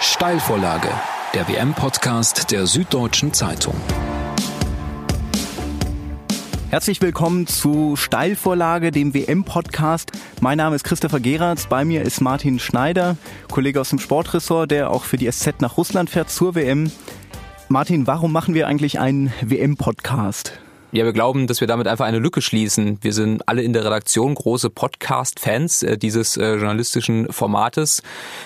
Steilvorlage, der WM-Podcast der Süddeutschen Zeitung. Herzlich willkommen zu Steilvorlage, dem WM-Podcast. Mein Name ist Christopher Geratz, bei mir ist Martin Schneider, Kollege aus dem Sportressort, der auch für die SZ nach Russland fährt zur WM. Martin, warum machen wir eigentlich einen WM-Podcast? Ja, wir glauben, dass wir damit einfach eine Lücke schließen. Wir sind alle in der Redaktion große Podcast-Fans äh, dieses äh, journalistischen Formates,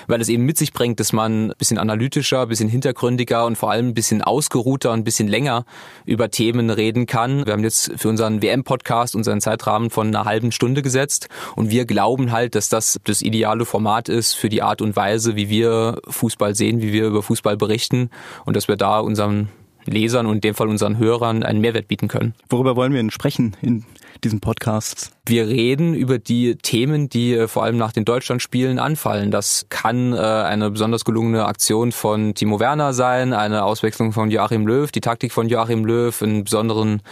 weil es eben mit sich bringt, dass man ein bisschen analytischer, ein bisschen hintergründiger und vor allem ein bisschen ausgeruhter und ein bisschen länger über Themen reden kann. Wir haben jetzt für unseren WM-Podcast unseren Zeitrahmen von einer halben Stunde gesetzt und wir glauben halt, dass das das ideale Format ist für die Art und Weise, wie wir Fußball sehen, wie wir über Fußball berichten und dass wir da unseren Lesern und in dem Fall unseren Hörern einen Mehrwert bieten können. Worüber wollen wir denn sprechen in diesem Podcast? Wir reden über die Themen, die äh, vor allem nach den Deutschlandspielen anfallen. Das kann äh, eine besonders gelungene Aktion von Timo Werner sein, eine Auswechslung von Joachim Löw, die Taktik von Joachim Löw, einen besonderen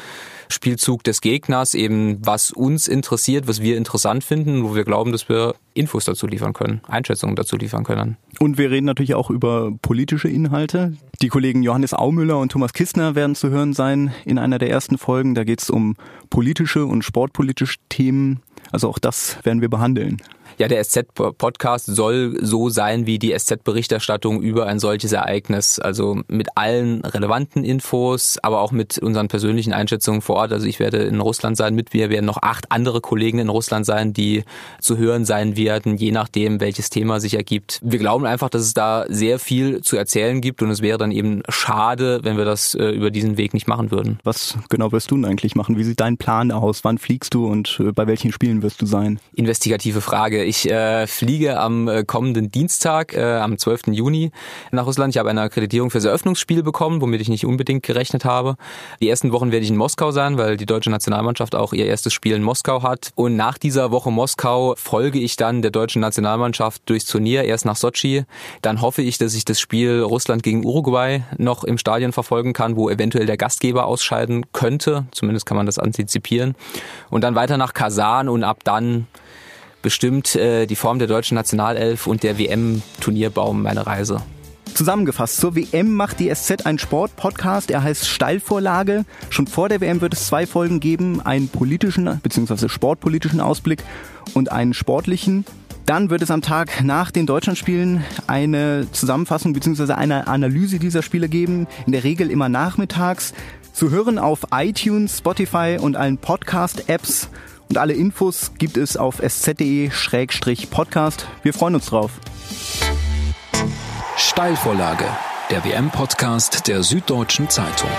Spielzug des Gegners, eben was uns interessiert, was wir interessant finden, wo wir glauben, dass wir Infos dazu liefern können, Einschätzungen dazu liefern können. Und wir reden natürlich auch über politische Inhalte. Die Kollegen Johannes Aumüller und Thomas Kistner werden zu hören sein in einer der ersten Folgen. Da geht es um politische und sportpolitische Themen. Also auch das werden wir behandeln. Ja, der SZ-Podcast soll so sein wie die SZ-Berichterstattung über ein solches Ereignis. Also mit allen relevanten Infos, aber auch mit unseren persönlichen Einschätzungen vor Ort. Also ich werde in Russland sein, mit mir werden noch acht andere Kollegen in Russland sein, die zu hören sein werden, je nachdem, welches Thema sich ergibt. Wir glauben einfach, dass es da sehr viel zu erzählen gibt und es wäre dann eben schade, wenn wir das äh, über diesen Weg nicht machen würden. Was genau wirst du denn eigentlich machen? Wie sieht dein Plan aus? Wann fliegst du und äh, bei welchen Spielen wirst du sein? Investigative Frage. Ich äh, fliege am äh, kommenden Dienstag, äh, am 12. Juni nach Russland. Ich habe eine Akkreditierung fürs Eröffnungsspiel bekommen, womit ich nicht unbedingt gerechnet habe. Die ersten Wochen werde ich in Moskau sein, weil die deutsche Nationalmannschaft auch ihr erstes Spiel in Moskau hat. Und nach dieser Woche Moskau folge ich dann der deutschen Nationalmannschaft durchs Turnier, erst nach Sochi. Dann hoffe ich, dass ich das Spiel Russland gegen Uruguay noch im Stadion verfolgen kann, wo eventuell der Gastgeber ausscheiden könnte. Zumindest kann man das antizipieren. Und dann weiter nach Kasan und ab dann bestimmt äh, die Form der deutschen Nationalelf und der WM-Turnierbaum meine Reise. Zusammengefasst, zur WM macht die SZ einen Sport-Podcast. Er heißt Steilvorlage. Schon vor der WM wird es zwei Folgen geben, einen politischen bzw. sportpolitischen Ausblick und einen sportlichen. Dann wird es am Tag nach den Deutschlandspielen eine Zusammenfassung bzw. eine Analyse dieser Spiele geben, in der Regel immer nachmittags. Zu hören auf iTunes, Spotify und allen Podcast-Apps. Und alle Infos gibt es auf sz.de-podcast. Wir freuen uns drauf. Steilvorlage, der WM-Podcast der Süddeutschen Zeitung.